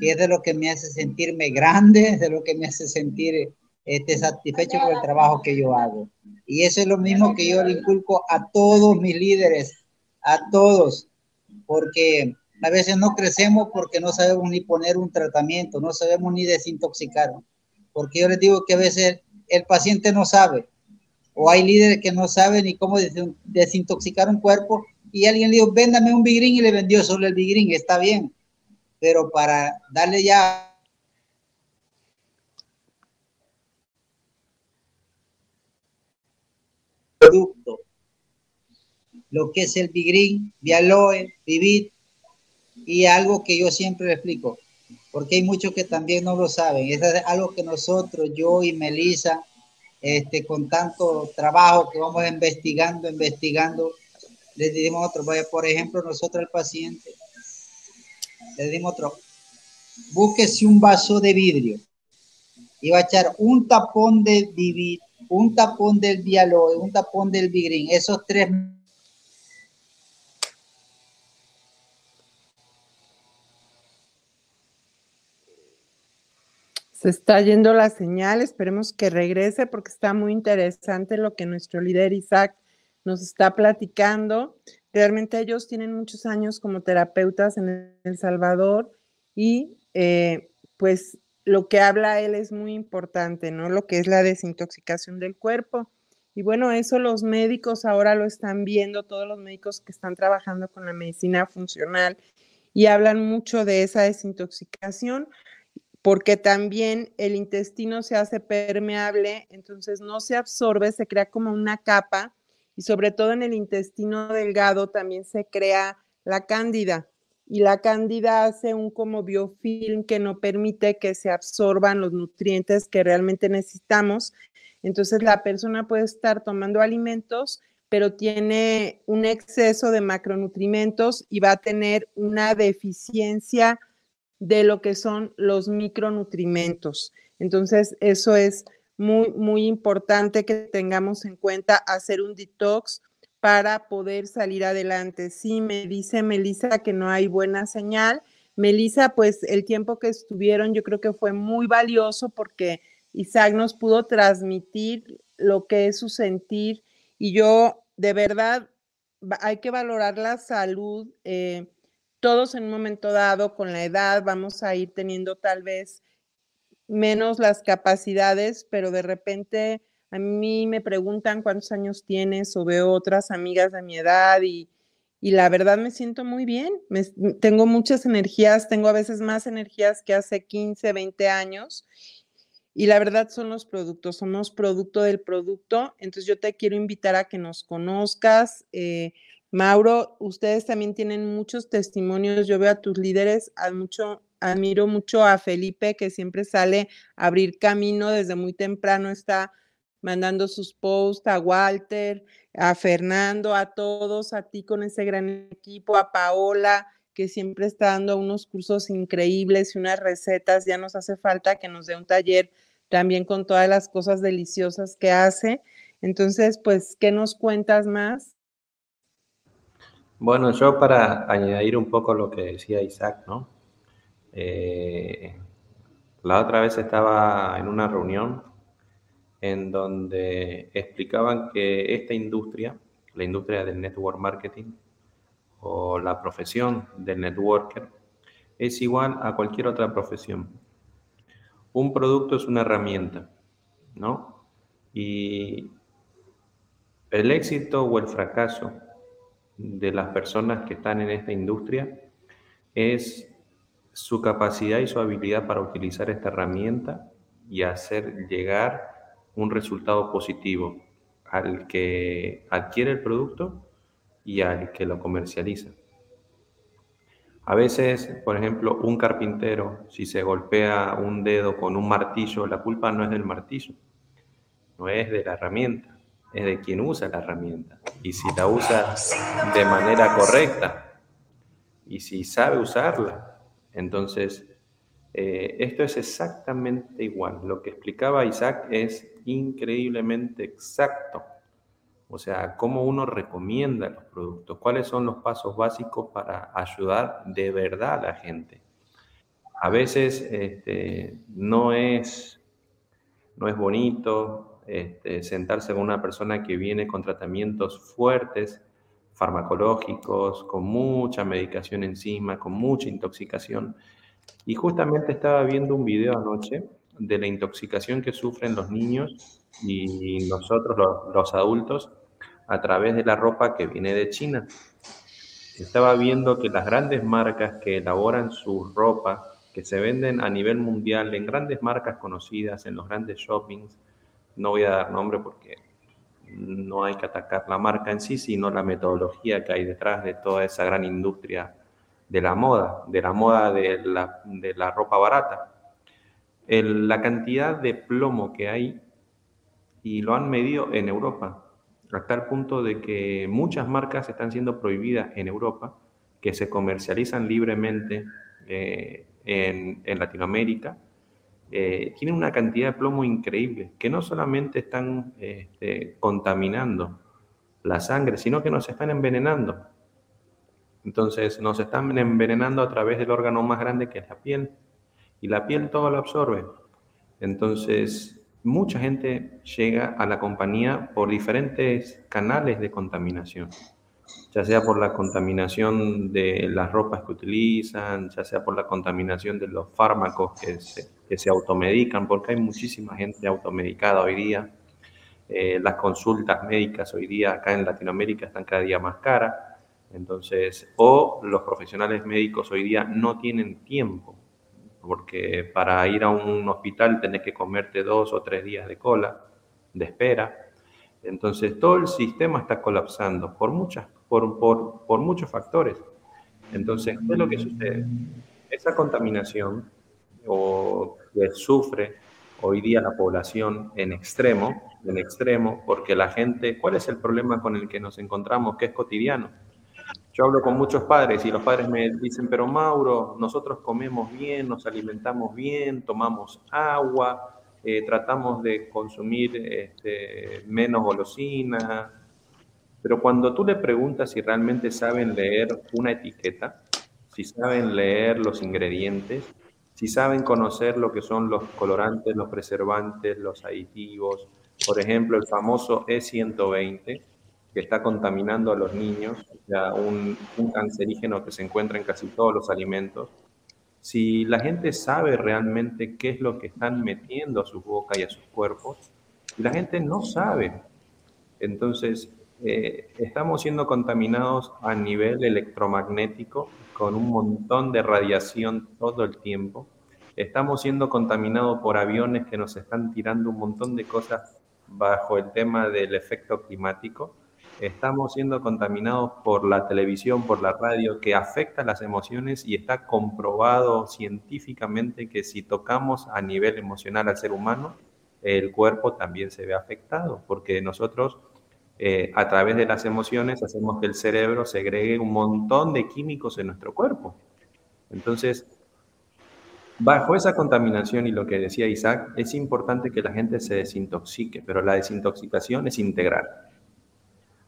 que es de lo que me hace sentirme grande, de lo que me hace sentir este, satisfecho con el trabajo que yo hago. Y eso es lo mismo que yo le inculco a todos mis líderes, a todos, porque a veces no crecemos porque no sabemos ni poner un tratamiento, no sabemos ni desintoxicar. Porque yo les digo que a veces el paciente no sabe, o hay líderes que no saben ni cómo desintoxicar un cuerpo, y alguien le dijo, véndame un bigrín y le vendió solo el bigrín, está bien, pero para darle ya producto, lo que es el Bigrin, Vialoe, Vivit, y algo que yo siempre le explico, porque hay muchos que también no lo saben. es algo que nosotros, yo y Melissa, este, con tanto trabajo que vamos investigando, investigando, le dimos otro. Por ejemplo, nosotros al paciente, le dimos otro. Búsquese un vaso de vidrio y va a echar un tapón de Vivit un tapón del Vialo, un tapón del Bigrin, esos tres Se está yendo la señal, esperemos que regrese porque está muy interesante lo que nuestro líder Isaac nos está platicando. Realmente ellos tienen muchos años como terapeutas en El Salvador y eh, pues lo que habla él es muy importante, ¿no? Lo que es la desintoxicación del cuerpo. Y bueno, eso los médicos ahora lo están viendo, todos los médicos que están trabajando con la medicina funcional y hablan mucho de esa desintoxicación porque también el intestino se hace permeable, entonces no se absorbe, se crea como una capa y sobre todo en el intestino delgado también se crea la cándida y la cándida hace un como biofilm que no permite que se absorban los nutrientes que realmente necesitamos. Entonces la persona puede estar tomando alimentos, pero tiene un exceso de macronutrientes y va a tener una deficiencia de lo que son los micronutrimentos. Entonces, eso es muy, muy importante que tengamos en cuenta hacer un detox para poder salir adelante. Sí, me dice Melissa que no hay buena señal. Melissa, pues el tiempo que estuvieron yo creo que fue muy valioso porque Isaac nos pudo transmitir lo que es su sentir y yo de verdad hay que valorar la salud. Eh, todos en un momento dado, con la edad, vamos a ir teniendo tal vez menos las capacidades, pero de repente a mí me preguntan cuántos años tienes o veo otras amigas de mi edad y, la verdad me siento muy bien. tengo muchas energías, tengo a veces más energías que hace 15, 20 años. Y la verdad son los productos, somos producto del producto. Entonces yo te quiero invitar a que nos conozcas. Eh, Mauro, ustedes también tienen muchos testimonios. Yo veo a tus líderes, mucho, admiro mucho a Felipe, que siempre sale a abrir camino desde muy temprano, está mandando sus posts a Walter, a Fernando, a todos, a ti con ese gran equipo, a Paola, que siempre está dando unos cursos increíbles y unas recetas. Ya nos hace falta que nos dé un taller también con todas las cosas deliciosas que hace. Entonces, pues, ¿qué nos cuentas más? Bueno, yo para añadir un poco lo que decía Isaac, ¿no? Eh, la otra vez estaba en una reunión en donde explicaban que esta industria, la industria del network marketing o la profesión del networker, es igual a cualquier otra profesión. Un producto es una herramienta, ¿no? Y el éxito o el fracaso de las personas que están en esta industria es su capacidad y su habilidad para utilizar esta herramienta y hacer llegar un resultado positivo al que adquiere el producto y al que lo comercializa. A veces, por ejemplo, un carpintero, si se golpea un dedo con un martillo, la culpa no es del martillo, no es de la herramienta es de quien usa la herramienta. Y si la usa de manera correcta y si sabe usarla, entonces eh, esto es exactamente igual. Lo que explicaba Isaac es increíblemente exacto. O sea, cómo uno recomienda los productos, cuáles son los pasos básicos para ayudar de verdad a la gente. A veces este, no, es, no es bonito, este, sentarse con una persona que viene con tratamientos fuertes, farmacológicos, con mucha medicación encima, con mucha intoxicación. Y justamente estaba viendo un video anoche de la intoxicación que sufren los niños y nosotros los, adultos a través de la ropa que viene de China. Estaba viendo que las grandes marcas que elaboran su ropa, que se venden a nivel mundial en grandes marcas conocidas, en los grandes shoppings, no voy a dar nombre porque no hay que atacar la marca en sí, sino la metodología que hay detrás de toda esa gran industria de la moda, de la moda de la, ropa barata. la cantidad de plomo que hay, y lo han medido en Europa, hasta el punto de que muchas marcas están siendo prohibidas en Europa, que se comercializan libremente eh, en, en Latinoamérica, eh, tienen una cantidad de plomo increíble, que no solamente están este, contaminando la sangre, sino que nos están envenenando. Entonces nos están envenenando a través del órgano más grande que es la piel, y la piel todo lo absorbe. Entonces, mucha gente llega a la compañía por diferentes canales de contaminación ya sea por la contaminación de las ropas que utilizan, ya sea por la contaminación de los fármacos que se, que se automedican, porque hay muchísima gente automedicada hoy día. Eh, las consultas médicas hoy día acá en Latinoamérica están cada día más caras. Entonces, o los profesionales médicos hoy día no tienen tiempo, porque para ir a un hospital tenés que comerte dos o tres días de cola, de espera. Entonces, todo el sistema está colapsando por, muchas, por, por, por muchos factores. Entonces, ¿qué es lo que sucede? Esa contaminación o que sufre hoy día la población en extremo, en extremo, porque la gente, ¿cuál es el problema con el que nos encontramos que es cotidiano? Yo hablo con muchos padres y los padres me dicen, pero Mauro, nosotros comemos bien, nos alimentamos bien, tomamos agua, eh, tratamos de consumir este, menos golosina, pero cuando tú le preguntas si realmente saben leer una etiqueta, si saben leer los ingredientes, si saben conocer lo que son los colorantes, los preservantes, los aditivos, por ejemplo, el famoso E120, que está contaminando a los niños, un, un cancerígeno que se encuentra en casi todos los alimentos, si la gente sabe realmente qué es lo que están metiendo a su boca y a sus cuerpos, y la gente no sabe. Entonces, eh, estamos siendo contaminados a nivel electromagnético con un montón de radiación todo el tiempo. Estamos siendo contaminados por aviones que nos están tirando un montón de cosas bajo el tema del efecto climático estamos siendo contaminados por la televisión, por la radio, que afecta las emociones y está comprobado científicamente que si tocamos a nivel emocional al ser humano, el cuerpo también se ve afectado, porque nosotros eh, a través de las emociones hacemos que el cerebro segregue un montón de químicos en nuestro cuerpo. Entonces, bajo esa contaminación y lo que decía Isaac, es importante que la gente se desintoxique, pero la desintoxicación es integral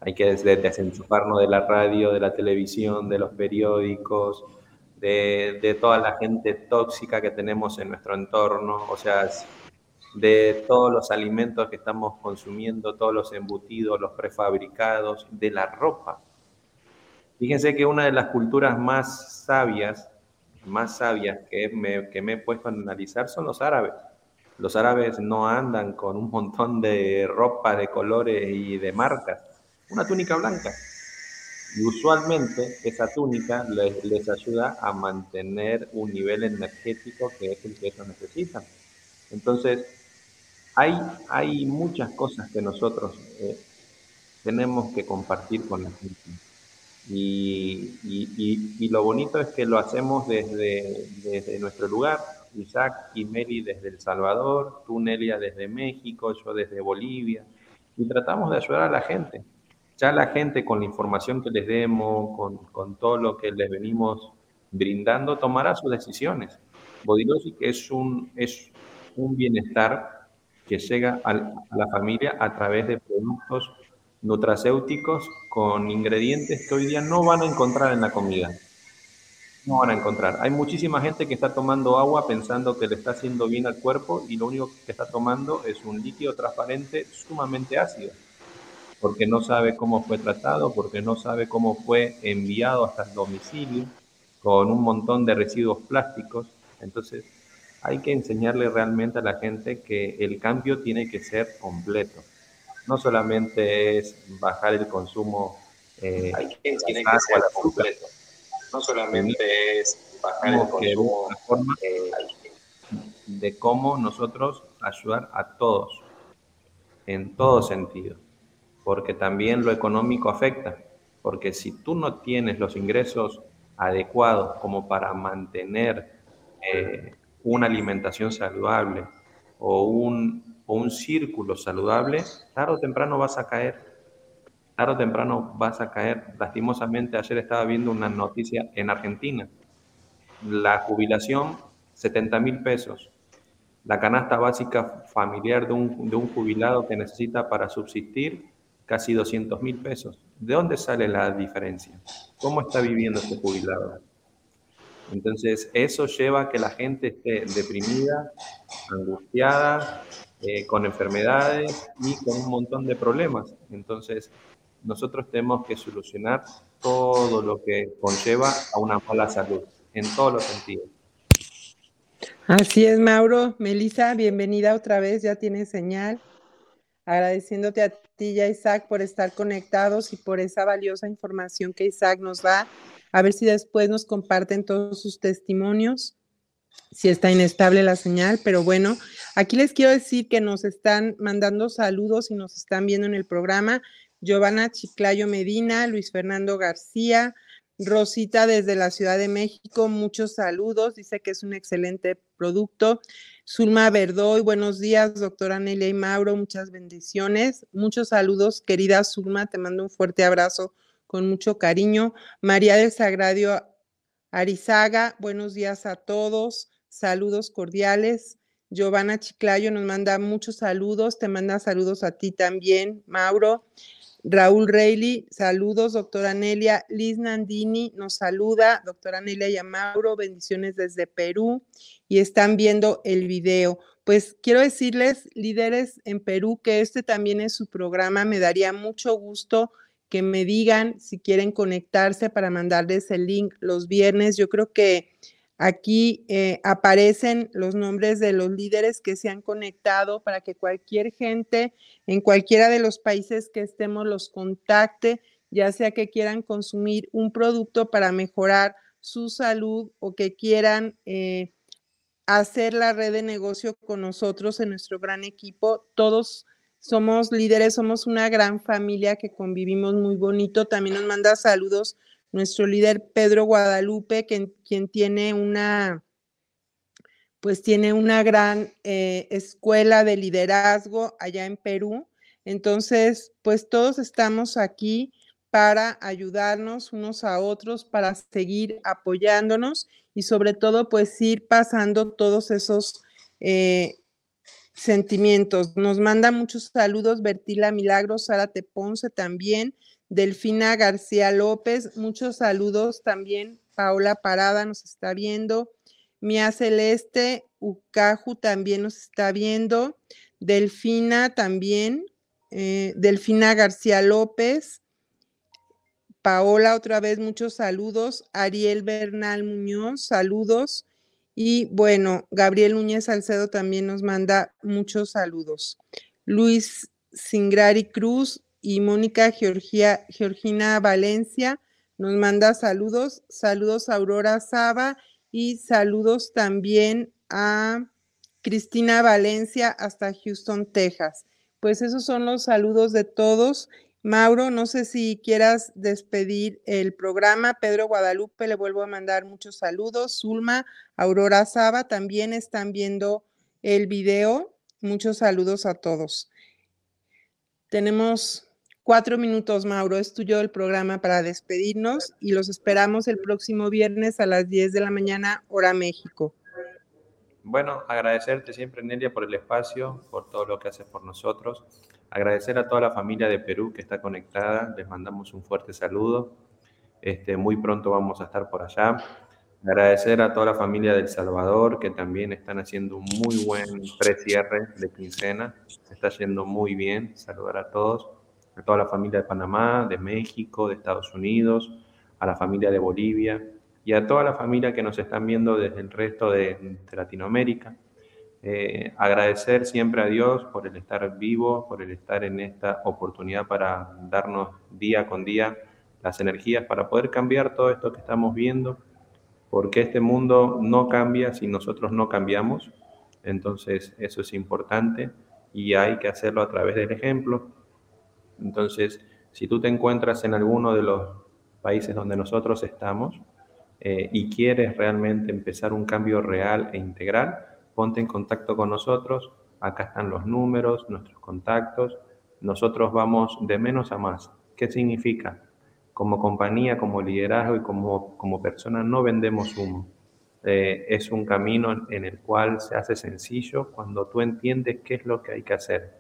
hay que desenchufarnos de la radio, de la televisión, de los periódicos, de, toda la gente tóxica que tenemos en nuestro entorno, o sea, de todos los alimentos que estamos consumiendo, todos los embutidos, los prefabricados, de la ropa. Fíjense que una de las culturas más sabias, más sabias que me, que me he puesto a analizar son los árabes. Los árabes no andan con un montón de ropa de colores y de marcas una túnica blanca. Y usualmente esa túnica les, ayuda a mantener un nivel energético que es el que ellos necesitan. Entonces, hay, hay muchas cosas que nosotros eh, tenemos que compartir con la gente. Y, lo bonito es que lo hacemos desde, nuestro lugar. Isaac y Meli desde El Salvador, tú Nelia desde México, yo desde Bolivia. Y tratamos de ayudar a la gente ya la gente con la información que les demos, con, todo lo que les venimos brindando, tomará sus decisiones. Bodilogic es un, es un bienestar que llega a, la familia a través de productos nutracéuticos con ingredientes que hoy día no van a encontrar en la comida. No van a encontrar. Hay muchísima gente que está tomando agua pensando que le está haciendo bien al cuerpo y lo único que está tomando es un líquido transparente sumamente ácido porque no sabe cómo fue tratado, porque no sabe cómo fue enviado hasta el domicilio, con un montón de residuos plásticos. Entonces, hay que enseñarle realmente a la gente que el cambio tiene que ser completo. No solamente es bajar el consumo. Eh, hay que, tiene que ser completo. No solamente es bajar el consumo. Forma eh, de cómo nosotros ayudar a todos, en todo sentido porque también lo económico afecta, porque si tú no tienes los ingresos adecuados como para mantener eh, una alimentación saludable o un, o un círculo saludable, tarde o temprano vas a caer. Tarde o temprano vas a caer. Lastimosamente, ayer estaba viendo una noticia en Argentina. La jubilación, 70 mil pesos. la canasta básica familiar de un, de un jubilado que necesita para subsistir casi 200 mil pesos. ¿De dónde sale la diferencia? ¿Cómo está viviendo este jubilado? Entonces, eso lleva a que la gente esté deprimida, angustiada, eh, con enfermedades y con un montón de problemas. Entonces, nosotros tenemos que solucionar todo lo que conlleva a una mala salud, en todos los sentidos. Así es, Mauro. Melissa, bienvenida otra vez, ya tienes señal. Agradeciéndote a ti y a Isaac por estar conectados y por esa valiosa información que Isaac nos da. A ver si después nos comparten todos sus testimonios, si está inestable la señal, pero bueno, aquí les quiero decir que nos están mandando saludos y nos están viendo en el programa. Giovanna Chiclayo Medina, Luis Fernando García, Rosita desde la Ciudad de México, muchos saludos, dice que es un excelente producto. Zulma Verdoy, buenos días, doctora Nelia y Mauro, muchas bendiciones, muchos saludos, querida Zulma, te mando un fuerte abrazo con mucho cariño. María del Sagrario Arizaga, buenos días a todos, saludos cordiales. Giovanna Chiclayo nos manda muchos saludos, te manda saludos a ti también, Mauro. Raúl Reilly, saludos, doctora Nelia. Liz Nandini nos saluda, doctora Nelia y Mauro, bendiciones desde Perú y están viendo el video. Pues quiero decirles, líderes en Perú, que este también es su programa. Me daría mucho gusto que me digan si quieren conectarse para mandarles el link los viernes. Yo creo que Aquí eh, aparecen los nombres de los líderes que se han conectado para que cualquier gente en cualquiera de los países que estemos los contacte, ya sea que quieran consumir un producto para mejorar su salud o que quieran eh, hacer la red de negocio con nosotros en nuestro gran equipo. Todos somos líderes, somos una gran familia que convivimos muy bonito. También nos manda saludos nuestro líder Pedro Guadalupe, quien tiene una, pues tiene una gran eh, escuela de liderazgo allá en Perú. Entonces, pues todos estamos aquí para ayudarnos unos a otros, para seguir apoyándonos y sobre todo, pues ir pasando todos esos eh, sentimientos. Nos manda muchos saludos Bertila Milagros, Sara Ponce también, Delfina García López, muchos saludos también. Paola Parada nos está viendo. Mía Celeste Ucaju también nos está viendo. Delfina también. Eh, Delfina García López. Paola, otra vez muchos saludos. Ariel Bernal Muñoz, saludos. Y bueno, Gabriel Núñez Salcedo también nos manda muchos saludos. Luis Singrari Cruz, y Mónica Georgina Valencia nos manda saludos, saludos a Aurora Saba y saludos también a Cristina Valencia hasta Houston, Texas. Pues esos son los saludos de todos. Mauro, no sé si quieras despedir el programa. Pedro Guadalupe, le vuelvo a mandar muchos saludos. Zulma, Aurora Saba también están viendo el video. Muchos saludos a todos. Tenemos Cuatro minutos, Mauro, es tuyo el programa para despedirnos y los esperamos el próximo viernes a las 10 de la mañana, hora México. Bueno, agradecerte siempre, Nelia, por el espacio, por todo lo que haces por nosotros. Agradecer a toda la familia de Perú que está conectada. Les mandamos un fuerte saludo. Este, muy pronto vamos a estar por allá. Agradecer a toda la familia del Salvador que también están haciendo un muy buen precierre de quincena. Se está yendo muy bien. Saludar a todos a toda la familia de Panamá, de México, de Estados Unidos, a la familia de Bolivia y a toda la familia que nos están viendo desde el resto de, Latinoamérica. Eh, agradecer siempre a Dios por el estar vivo, por el estar en esta oportunidad para darnos día con día las energías para poder cambiar todo esto que estamos viendo, porque este mundo no cambia si nosotros no cambiamos. Entonces eso es importante y hay que hacerlo a través del ejemplo, entonces, si tú te encuentras en alguno de los países donde nosotros estamos eh, y quieres realmente empezar un cambio real e integral, ponte en contacto con nosotros. Acá están los números, nuestros contactos. Nosotros vamos de menos a más. ¿Qué significa? Como compañía, como liderazgo y como, como persona no vendemos humo. eh, es un camino en el cual se hace sencillo cuando tú entiendes qué es lo que hay que hacer.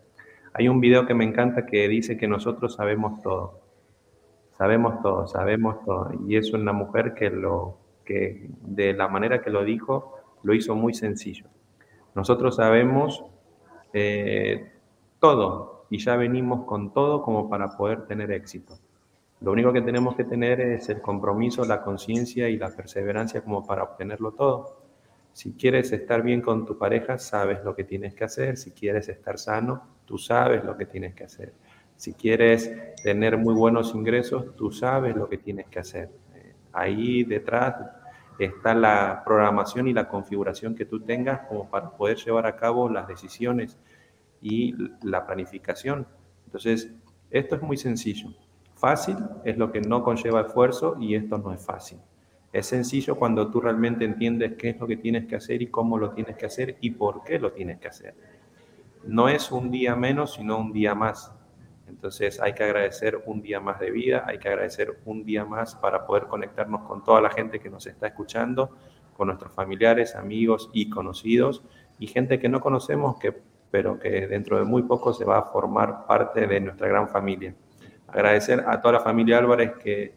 Hay un video que me encanta que dice que nosotros sabemos todo. Sabemos todo, sabemos todo. Y es una mujer que, lo, que de la manera que lo dijo, lo hizo muy sencillo. Nosotros sabemos eh, todo y ya venimos con todo como para poder tener éxito. Lo único que tenemos que tener es el compromiso, la conciencia y la perseverancia como para obtenerlo todo. Si quieres estar bien con tu pareja, sabes lo que tienes que hacer. Si quieres estar sano, tú sabes lo que tienes que hacer. Si quieres tener muy buenos ingresos, tú sabes lo que tienes que hacer. Eh, ahí detrás está la programación y la configuración que tú tengas como para poder llevar a cabo las decisiones y la planificación. Entonces, esto es muy sencillo. Fácil es lo que no conlleva esfuerzo y esto no es fácil. Es sencillo cuando tú realmente entiendes qué es lo que tienes que hacer y cómo lo tienes que hacer y por qué lo tienes que hacer. No es un día menos, sino un día más. Entonces hay que agradecer un día más de vida, hay que agradecer un día más para poder conectarnos con toda la gente que nos está escuchando, con nuestros familiares, amigos y conocidos y gente que no conocemos, que, pero que dentro de muy poco se va a formar parte de nuestra gran familia. Agradecer a toda la familia Álvarez que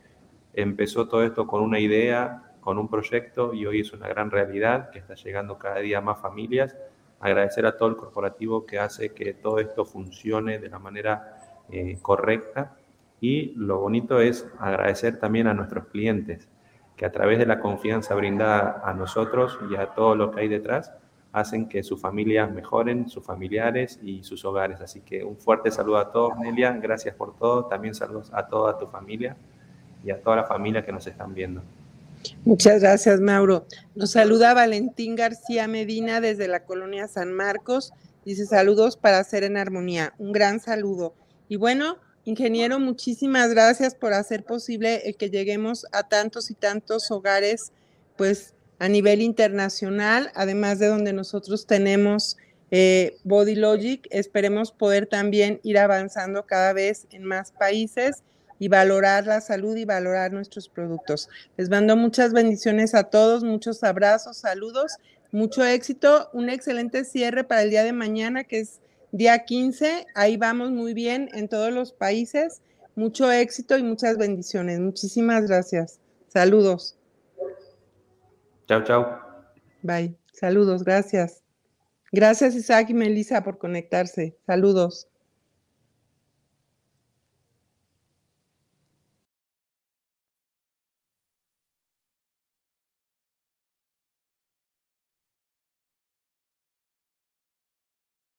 empezó todo esto con una idea, con un proyecto y hoy es una gran realidad que está llegando cada día a más familias. Agradecer a todo el corporativo que hace que todo esto funcione de la manera eh, correcta. Y lo bonito es agradecer también a nuestros clientes que a través de la confianza brindada a nosotros y a todo lo que hay detrás, hacen que sus familias mejoren, sus familiares y sus hogares. Así que un fuerte saludo a todos, Nelia. Gracias por todo. También saludos a toda tu familia y a toda la familia que nos están viendo. Muchas gracias, Mauro. Nos saluda Valentín García Medina desde la colonia San Marcos. Dice saludos para hacer en armonía. Un gran saludo. Y bueno, ingeniero, muchísimas gracias por hacer posible el que lleguemos a tantos y tantos hogares, pues a nivel internacional, además de donde nosotros tenemos eh, Body Logic, esperemos poder también ir avanzando cada vez en más países y valorar la salud y valorar nuestros productos. Les mando muchas bendiciones a todos, muchos abrazos, saludos, mucho éxito, un excelente cierre para el día de mañana, que es día 15. Ahí vamos muy bien en todos los países. Mucho éxito y muchas bendiciones. Muchísimas gracias. Saludos. Chao, chao. Bye. Saludos, gracias. Gracias Isaac y Melissa por conectarse. Saludos.